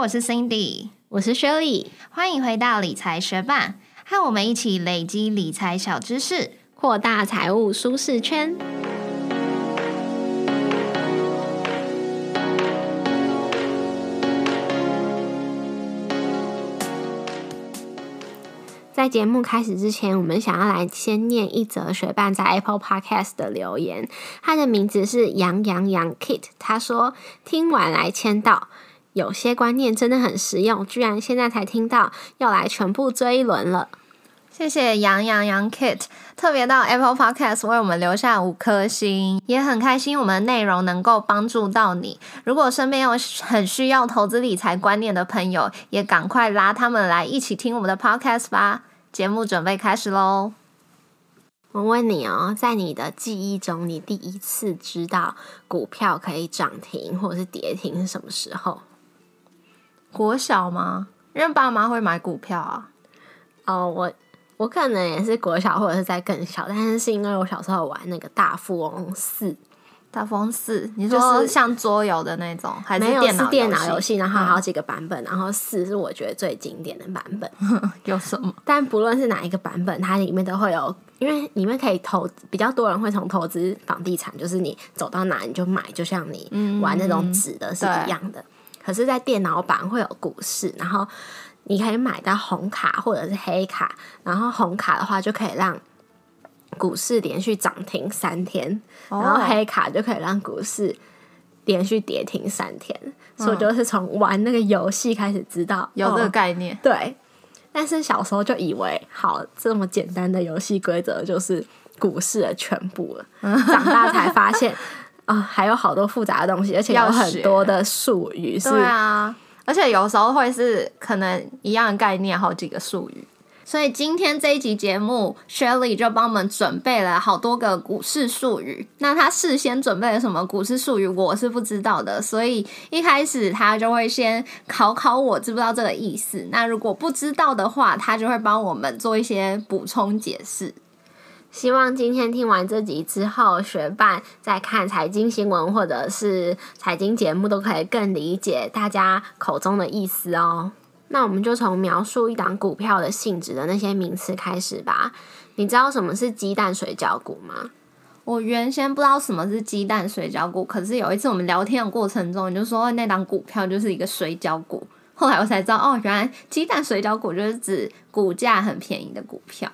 我是 Cindy，我是 Shirley，欢迎回到理财学霸，和我们一起累积理财小知识，扩大财务舒适圈。在节目开始之前，我们想要来先念一则学伴在 Apple Podcast 的留言。他的名字是杨洋洋 Kit，他说听完来签到，有些观念真的很实用，居然现在才听到，要来全部追一轮了。谢谢杨洋洋 Kit，特别到 Apple Podcast 为我们留下五颗星，也很开心我们的内容能够帮助到你。如果身边有很需要投资理财观念的朋友，也赶快拉他们来一起听我们的 Podcast 吧。节目准备开始喽！我问你哦，在你的记忆中，你第一次知道股票可以涨停或者是跌停是什么时候？国小吗？因为爸妈会买股票啊。哦，我我可能也是国小或者是在更小，但是是因为我小时候玩那个大富翁四。大风四，你说是像桌游的那种，还是电脑电脑游戏？然后好几个版本，然后四是我觉得最经典的版本。有什么？但不论是哪一个版本，它里面都会有，因为里面可以投，比较多人会从投资房地产，就是你走到哪你就买，就像你玩那种纸的是一样的。可是，在电脑版会有股市，然后你可以买到红卡或者是黑卡，然后红卡的话就可以让。股市连续涨停三天，然后黑卡就可以让股市连续跌停三天，所以就是从玩那个游戏开始知道有这个概念。对，但是小时候就以为好这么简单的游戏规则就是股市的全部了，长大才发现啊，还有好多复杂的东西，而且有很多的术语。对啊，而且有时候会是可能一样的概念，好几个术语。所以今天这一集节目，Shelly 就帮我们准备了好多个股市术语。那他事先准备了什么股市术语，我是不知道的。所以一开始他就会先考考我，知不知道这个意思。那如果不知道的话，他就会帮我们做一些补充解释。希望今天听完这集之后，学伴在看财经新闻或者是财经节目，都可以更理解大家口中的意思哦。那我们就从描述一档股票的性质的那些名词开始吧。你知道什么是鸡蛋水饺股吗？我原先不知道什么是鸡蛋水饺股，可是有一次我们聊天的过程中，你就说那档股票就是一个水饺股。后来我才知道，哦，原来鸡蛋水饺股就是指股价很便宜的股票。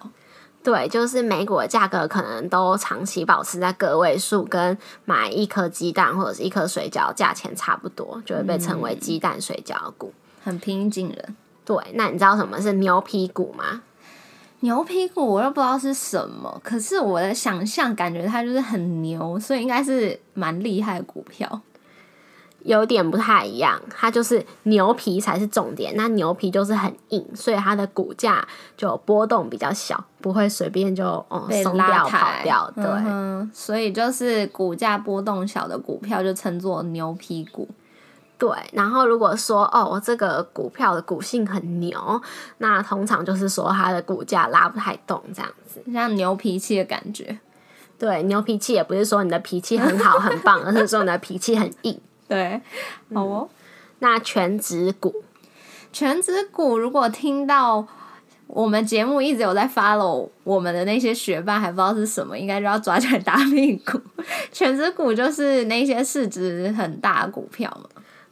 对，就是美股的价格可能都长期保持在个位数，跟买一颗鸡蛋或者是一颗水饺价钱差不多，就会被称为鸡蛋水饺股。很平易近人，对。那你知道什么是牛皮股吗？牛皮股我又不知道是什么，可是我的想象感觉它就是很牛，所以应该是蛮厉害的股票。有点不太一样，它就是牛皮才是重点。那牛皮就是很硬，所以它的股价就波动比较小，不会随便就哦松掉跑掉。对，所以就是股价波动小的股票就称作牛皮股。对，然后如果说哦，这个股票的股性很牛，那通常就是说它的股价拉不太动，这样子，像牛脾气的感觉。对，牛脾气也不是说你的脾气很好很棒，而是说你的脾气很硬。对，好哦。那全职股，全职股如果听到我们节目一直有在 follow 我们的那些学霸，还不知道是什么，应该就要抓起来打屁股。全职股就是那些市值很大的股票嘛。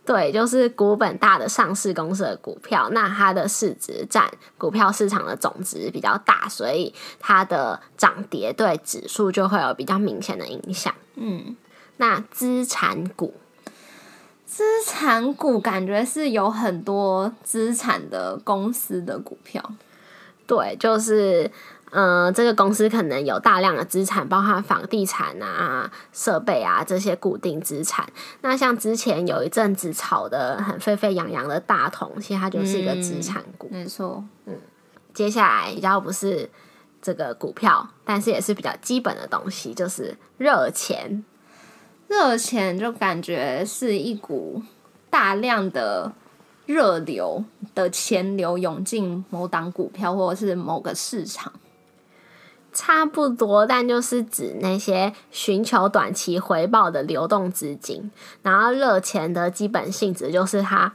对，就是股本大的上市公司的股票，那它的市值占股票市场的总值比较大，所以它的涨跌对指数就会有比较明显的影响。嗯，那资产股，资产股感觉是有很多资产的公司的股票。对，就是。嗯，这个公司可能有大量的资产，包含房地产啊、设备啊这些固定资产。那像之前有一阵子炒的很沸沸扬扬的大同，其实它就是一个资产股。没错，嗯。接下来比较不是这个股票，但是也是比较基本的东西，就是热钱。热钱就感觉是一股大量的热流的钱流涌进某档股票或者是某个市场。差不多，但就是指那些寻求短期回报的流动资金。然后热钱的基本性质就是它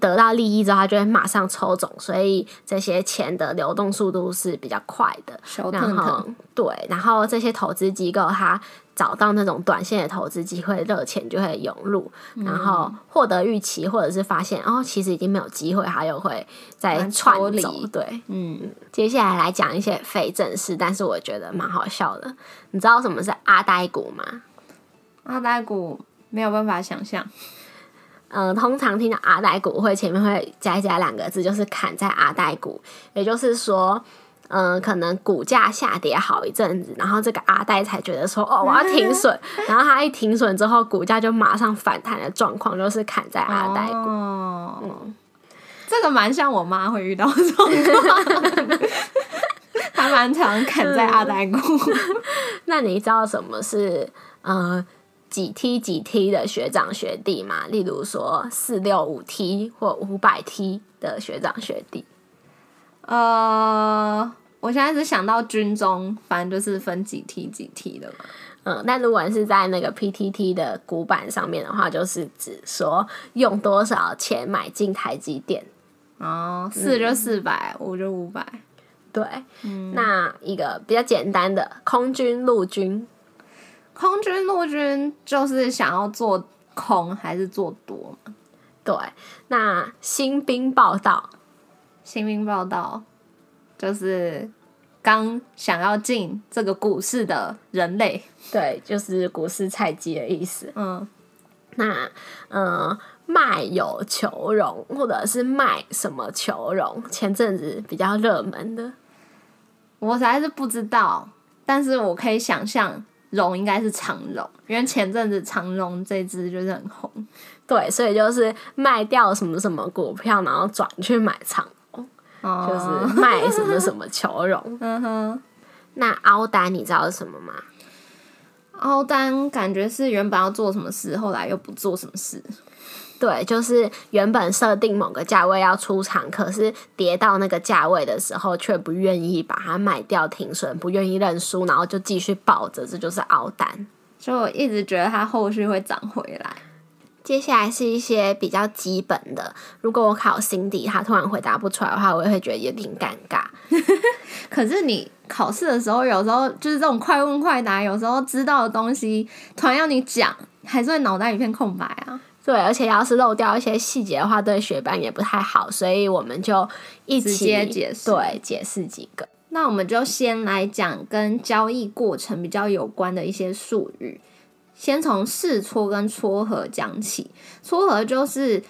得到利益之后，它就会马上抽走，所以这些钱的流动速度是比较快的。小然后对，然后这些投资机构它找到那种短线的投资机会，热钱就会涌入，然后获得预期，或者是发现哦，其实已经没有机会，它又会再蛮窜走。对，嗯，接下来来讲一些非正式，但是我觉得蛮好笑的。你知道什么是阿呆股吗？阿呆股没有办法想象，嗯、通常听到阿呆股会前面会加一加两个字，就是砍在阿呆股，也就是说。嗯，可能股价下跌好一阵子，然后这个阿呆才觉得说，哦，我要停 损，然后他一停损之后，股价就马上反弹的状况，就是砍在阿呆股。哦，这个蛮像我妈会遇到的状况，还蛮常砍在阿呆股。那你知道什么是呃几 T 几 T 的学长学弟吗？例如说四六五 T 或五百 T 的学长学弟。呃，我现在只想到军中，反正就是分几梯几梯的嘛。嗯，那如果是在那个 PTT 的古板上面的话，就是指说用多少钱买进台积电。哦，四就四百，五就五百。对，那一个比较简单的空军、陆军，空军、陆军就是想要做空还是做多嘛？对，那新兵报道，新兵报道就是刚想要进这个股市的人类。对，就是股市菜鸡的意思。嗯，那嗯，卖有求荣，或者是卖什么求荣，前阵子比较热门的。我实在是不知道，但是我可以想象。荣应该是长荣，因为前阵子长荣这只就是很红，对，所以就是卖掉什么什么股票，然后转去买长荣，哦、就是卖什么什么求荣。嗯哼，那凹单你知道是什么吗？凹单感觉是原本要做什么事，后来又不做什么事。对，就是原本设定某个价位要出场，可是跌到那个价位的时候，却不愿意把它卖掉停损，不愿意认输，然后就继续抱着，这就是凹单。所以我一直觉得它后续会涨回来。接下来是一些比较基本的，如果我考 Cindy，他突然回答不出来的话，我也会觉得有点尴尬。可是你考试的时候，有时候就是这种快问快答，有时候知道的东西，突然要你讲，还是会脑袋一片空白啊。对，而且要是漏掉一些细节的话，对学班也不太好，所以我们就一起直接解释对解释几个。那我们就先来讲跟交易过程比较有关的一些术语，先从试撮跟撮合讲起。撮合就是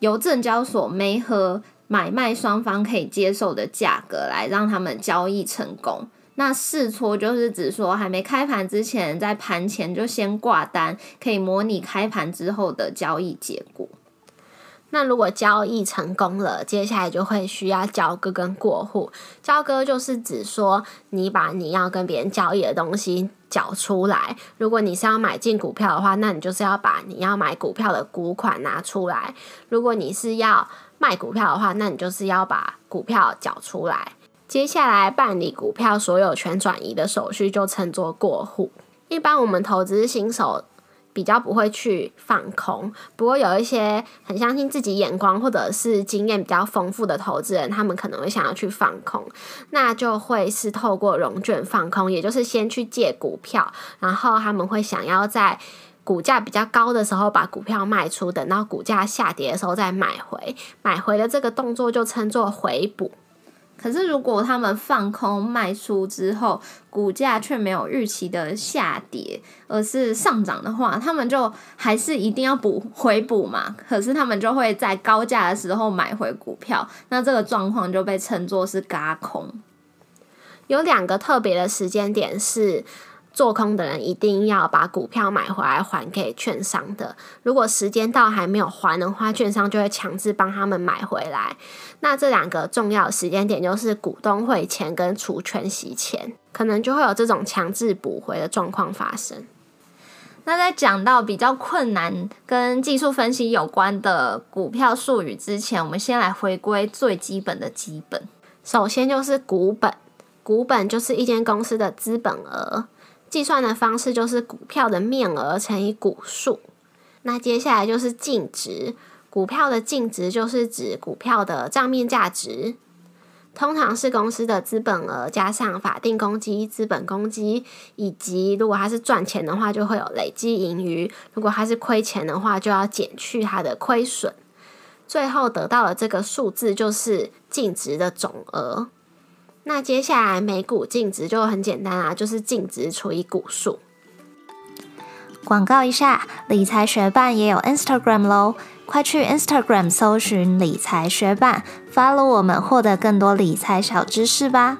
由证交所媒和买卖双方可以接受的价格来让他们交易成功。那试撮就是指说还没开盘之前，在盘前就先挂单，可以模拟开盘之后的交易结果。那如果交易成功了，接下来就会需要交割跟过户。交割就是指说你把你要跟别人交易的东西缴出来。如果你是要买进股票的话，那你就是要把你要买股票的股款拿出来。如果你是要卖股票的话，那你就是要把股票缴出来。接下来办理股票所有权转移的手续就称作过户。一般我们投资新手比较不会去放空，不过有一些很相信自己眼光或者是经验比较丰富的投资人，他们可能会想要去放空，那就会是透过融券放空，也就是先去借股票，然后他们会想要在股价比较高的时候把股票卖出，等到股价下跌的时候再买回，买回的这个动作就称作回补。可是，如果他们放空卖出之后，股价却没有预期的下跌，而是上涨的话，他们就还是一定要补回补嘛。可是他们就会在高价的时候买回股票，那这个状况就被称作是嘎空。有两个特别的时间点是。做空的人一定要把股票买回来还给券商的。如果时间到还没有还的话，券商就会强制帮他们买回来。那这两个重要时间点就是股东会前跟除权息前，可能就会有这种强制补回的状况发生。那在讲到比较困难跟技术分析有关的股票术语之前，我们先来回归最基本的基本。首先就是股本，股本就是一间公司的资本额。计算的方式就是股票的面额乘以股数。那接下来就是净值，股票的净值就是指股票的账面价值，通常是公司的资本额加上法定公积、资本公积，以及如果它是赚钱的话，就会有累积盈余；如果它是亏钱的话，就要减去它的亏损。最后得到的这个数字就是净值的总额。那接下来每股净值就很简单啊，就是净值除以股数。广告一下，理财学伴也有 Instagram 喽，快去 Instagram 搜寻理财学伴，follow 我们，获得更多理财小知识吧。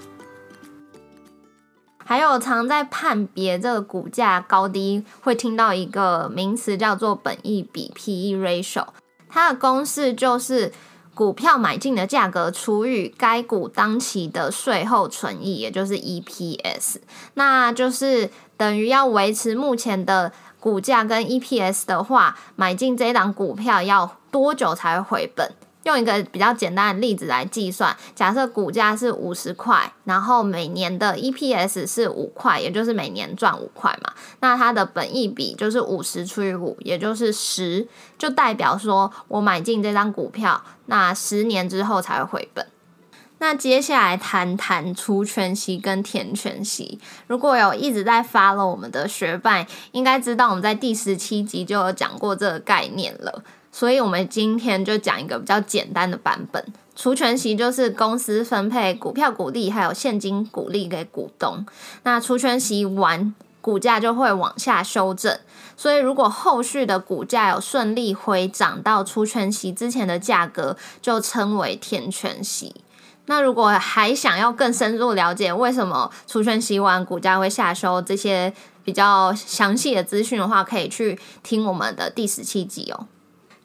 还有常在判别这个股价高低，会听到一个名词叫做本益比 （P/E ratio），它的公式就是。股票买进的价格除以该股当期的税后存益，也就是 EPS，那就是等于要维持目前的股价跟 EPS 的话，买进这档股票要多久才会回本？用一个比较简单的例子来计算，假设股价是五十块，然后每年的 EPS 是五块，也就是每年赚五块嘛，那它的本益比就是五十除以五，也就是十，就代表说我买进这张股票，那十年之后才会回本。那接下来谈谈除权息跟填权息。如果有一直在发了我们的学伴，应该知道我们在第十七集就有讲过这个概念了。所以，我们今天就讲一个比较简单的版本。除权息就是公司分配股票股利还有现金股利给股东。那除权息完，股价就会往下修正。所以，如果后续的股价有顺利回涨到除权息之前的价格，就称为填权息。那如果还想要更深入了解为什么除权息完股价会下修这些比较详细的资讯的话，可以去听我们的第十七集哦。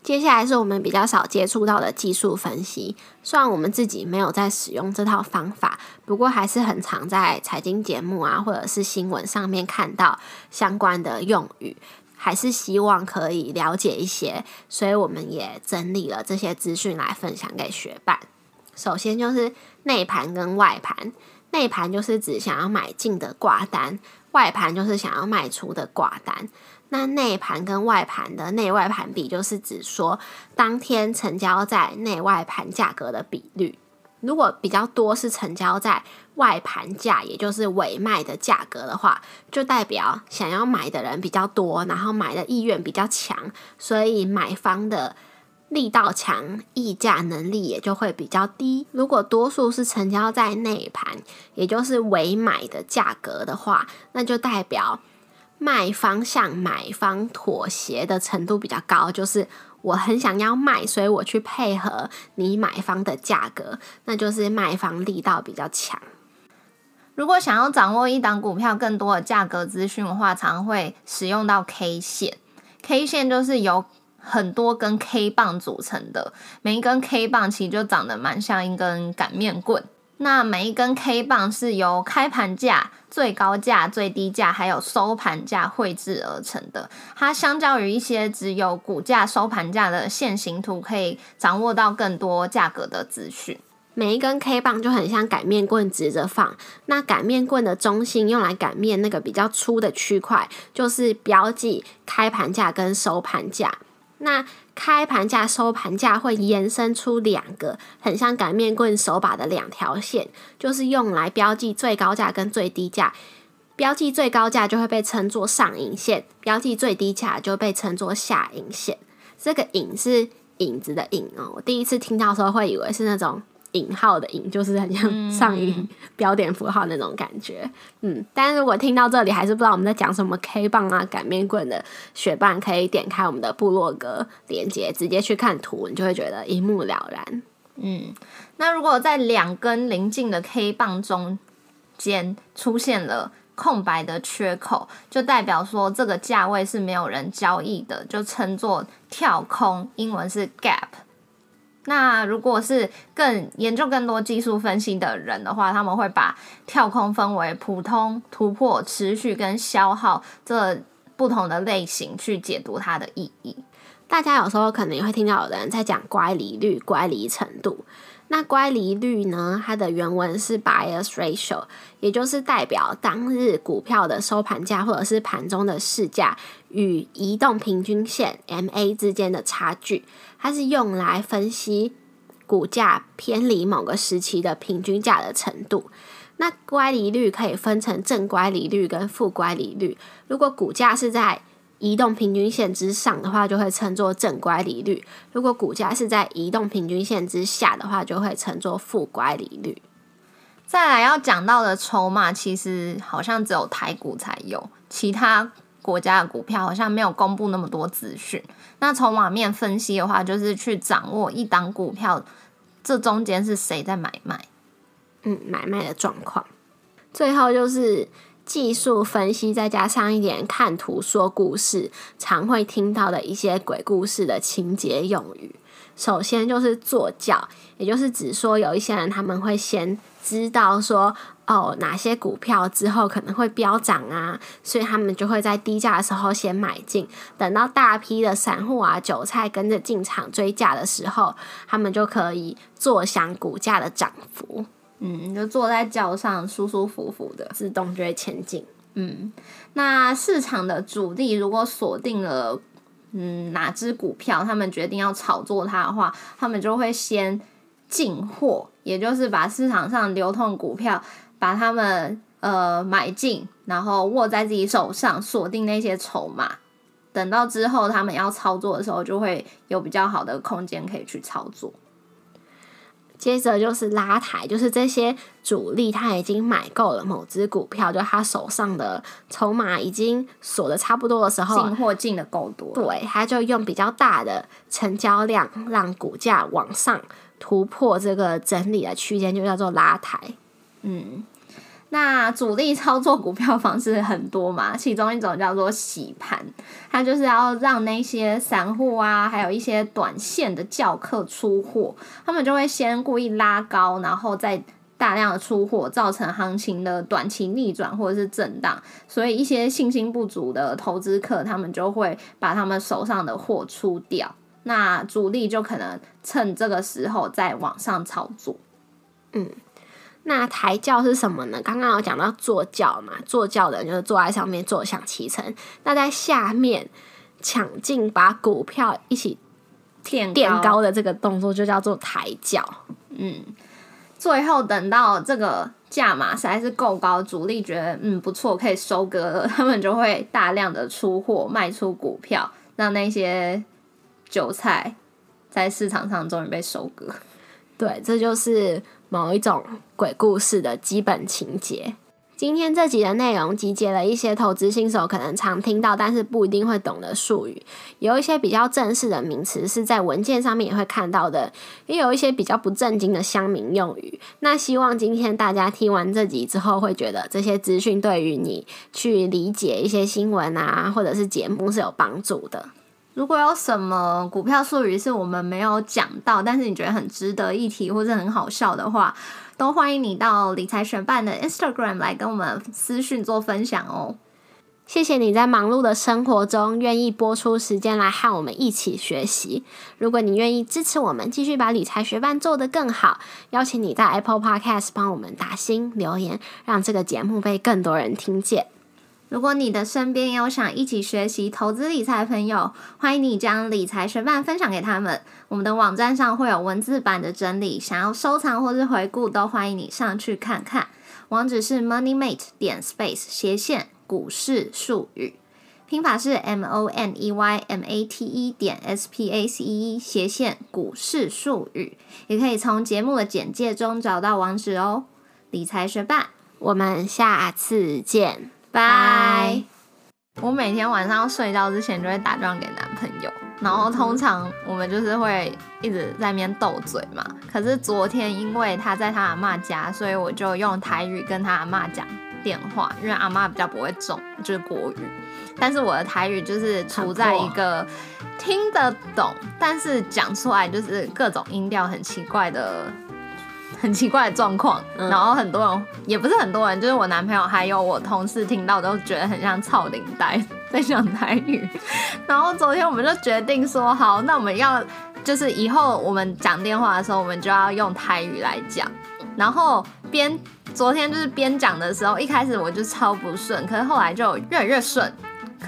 接下来是我们比较少接触到的技术分析。虽然我们自己没有在使用这套方法，不过还是很常在财经节目啊，或者是新闻上面看到相关的用语，还是希望可以了解一些。所以我们也整理了这些资讯来分享给学伴。首先就是内盘跟外盘，内盘就是指想要买进的挂单，外盘就是想要卖出的挂单。那内盘跟外盘的内外盘比，就是指说当天成交在内外盘价格的比率。如果比较多是成交在外盘价，也就是尾卖的价格的话，就代表想要买的人比较多，然后买的意愿比较强，所以买方的力道强，议价能力也就会比较低。如果多数是成交在内盘，也就是尾买的价格的话，那就代表。卖方向买方妥协的程度比较高，就是我很想要卖，所以我去配合你买方的价格，那就是卖方力道比较强。如果想要掌握一档股票更多的价格资讯的话，常会使用到 K 线。K 线就是由很多根 K 棒组成的，每一根 K 棒其实就长得蛮像一根擀面棍。那每一根 K 棒是由开盘价、最高价、最低价，还有收盘价绘制而成的。它相较于一些只有股价、收盘价的线形图，可以掌握到更多价格的资讯。每一根 K 棒就很像擀面棍直着放，那擀面棍的中心用来擀面那个比较粗的区块，就是标记开盘价跟收盘价。那开盘价、收盘价会延伸出两个很像擀面棍手把的两条线，就是用来标记最高价跟最低价。标记最高价就会被称作上影线，标记最低价就被称作下影线。这个影是影子的影哦，我第一次听到时候会以为是那种。引号的引就是很像上引标点符号那种感觉，嗯，但是如果听到这里还是不知道我们在讲什么 K 棒啊擀面棍的雪棒，可以点开我们的部落格链接，直接去看图，你就会觉得一目了然。嗯，那如果在两根邻近的 K 棒中间出现了空白的缺口，就代表说这个价位是没有人交易的，就称作跳空，英文是 gap。那如果是更研究更多技术分析的人的话，他们会把跳空分为普通、突破、持续跟消耗这不同的类型去解读它的意义。大家有时候可能也会听到有人在讲乖离率、乖离程度。那乖离率呢？它的原文是 bias ratio，也就是代表当日股票的收盘价或者是盘中的市价与移动平均线 MA 之间的差距。它是用来分析股价偏离某个时期的平均价的程度。那乖离率可以分成正乖离率跟负乖离率。如果股价是在移动平均线之上的话，就会称作正乖离率；如果股价是在移动平均线之下的话，就会称作负乖离率。再来要讲到的筹码，其实好像只有台股才有，其他国家的股票好像没有公布那么多资讯。那筹码面分析的话，就是去掌握一档股票这中间是谁在买卖。嗯，买卖的状况，最后就是技术分析，再加上一点看图说故事，常会听到的一些鬼故事的情节用语。首先就是坐轿，也就是指说有一些人他们会先知道说，哦，哪些股票之后可能会飙涨啊，所以他们就会在低价的时候先买进，等到大批的散户啊、韭菜跟着进场追价的时候，他们就可以坐享股价的涨幅。嗯，就坐在轿上舒舒服服的，自动就会前进。嗯，那市场的主力如果锁定了嗯哪只股票，他们决定要炒作它的话，他们就会先进货，也就是把市场上流通股票把它们呃买进，然后握在自己手上，锁定那些筹码。等到之后他们要操作的时候，就会有比较好的空间可以去操作。接着就是拉抬，就是这些主力他已经买够了某只股票，就他手上的筹码已经锁的差不多的时候，进货进的够多，对，他就用比较大的成交量让股价往上突破这个整理的区间，就叫做拉抬，嗯。那主力操作股票方式很多嘛，其中一种叫做洗盘，它就是要让那些散户啊，还有一些短线的教客出货，他们就会先故意拉高，然后再大量的出货，造成行情的短期逆转或者是震荡，所以一些信心不足的投资客，他们就会把他们手上的货出掉，那主力就可能趁这个时候再往上操作，嗯。那抬轿是什么呢？刚刚有讲到坐轿嘛，坐轿的人就是坐在上面坐享其成。那在下面抢进把股票一起垫垫高的这个动作就叫做抬轿。嗯，最后等到这个价码实在是够高，主力觉得嗯不错，可以收割了，他们就会大量的出货卖出股票，让那些韭菜在市场上终于被收割。对，这就是某一种鬼故事的基本情节。今天这集的内容集结了一些投资新手可能常听到，但是不一定会懂的术语，有一些比较正式的名词是在文件上面也会看到的，也有一些比较不正经的乡民用语。那希望今天大家听完这集之后，会觉得这些资讯对于你去理解一些新闻啊，或者是节目是有帮助的。如果有什么股票术语是我们没有讲到，但是你觉得很值得一提或者很好笑的话，都欢迎你到理财学办的 Instagram 来跟我们私讯做分享哦。谢谢你在忙碌的生活中愿意播出时间来和我们一起学习。如果你愿意支持我们，继续把理财学办做得更好，邀请你在 Apple Podcast 帮我们打新留言，让这个节目被更多人听见。如果你的身边有想一起学习投资理财的朋友，欢迎你将理财学伴分享给他们。我们的网站上会有文字版的整理，想要收藏或是回顾，都欢迎你上去看看。网址是 moneymate 点 space 斜线股市术语，拼法是 m o n e y m a t e 点 s p a c e 斜线股市术语，也可以从节目的简介中找到网址哦。理财学伴，我们下次见。拜！我每天晚上睡觉之前就会打电话给男朋友，然后通常我们就是会一直在那边斗嘴嘛。可是昨天因为他在他阿妈家，所以我就用台语跟他阿妈讲电话，因为阿妈比较不会中，就是国语。但是我的台语就是处在一个 听得懂，但是讲出来就是各种音调很奇怪的。很奇怪的状况，然后很多人也不是很多人，就是我男朋友还有我同事听到都觉得很像操领带在讲台语。然后昨天我们就决定说，好，那我们要就是以后我们讲电话的时候，我们就要用台语来讲。然后边昨天就是边讲的时候，一开始我就超不顺，可是后来就越来越顺。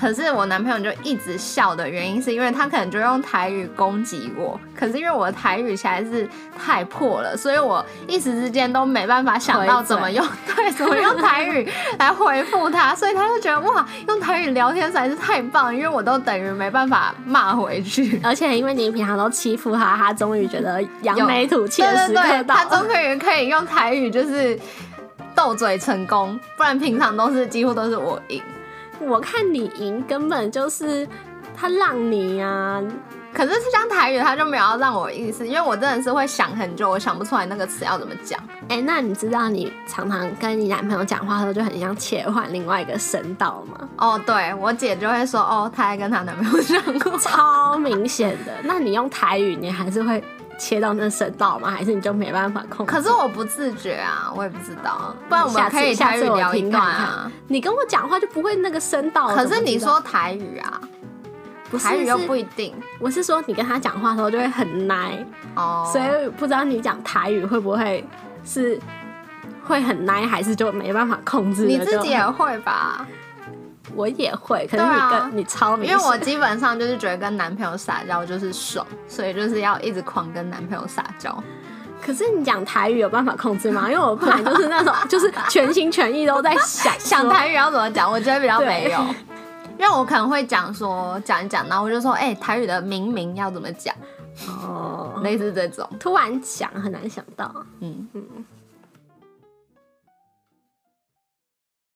可是我男朋友就一直笑的原因，是因为他可能就用台语攻击我。可是因为我的台语实在是太破了，所以我一时之间都没办法想到怎么用 对怎么用台语来回复他，所以他就觉得哇，用台语聊天实在是太棒，因为我都等于没办法骂回去。而且因为你平常都欺负他，他终于觉得扬眉吐气的时刻到他终。于可以用台语就是斗嘴成功，不然平常都是几乎都是我赢。我看你赢根本就是他让你啊，可是像台语，他就没有要让我意思，因为我真的是会想很久，我想不出来那个词要怎么讲。哎、那你知道你常常跟你男朋友讲话的时候，就很像切换另外一个声道吗？哦，对我姐就会说，哦，她在跟她男朋友讲话。超明显的。那你用台语，你还是会切到那声道吗？还是你就没办法控制？可是我不自觉啊，我也不知道，不然我们可以台语下次我聊一段啊。你跟我讲话就不会那个声道。可是你说台语啊，不是台语又不一定我是说你跟他讲话的时候就会很奶，哦。所以不知道你讲台语会不会是会很奶，还是就没办法控制？你自己也就会吧？我也会，可是你跟、啊你超明显，因为我基本上就是觉得跟男朋友撒娇就是爽，所以就是要一直狂跟男朋友撒娇。可是你讲台语有办法控制吗？因为我本来就是那种 就是全心全意都在想 想台语要怎么讲，我觉得比较没有，因为我可能会讲说讲一讲，然后我就说，哎、台语的明明要怎么讲，哦，类似这种。突然讲很难想到。嗯嗯，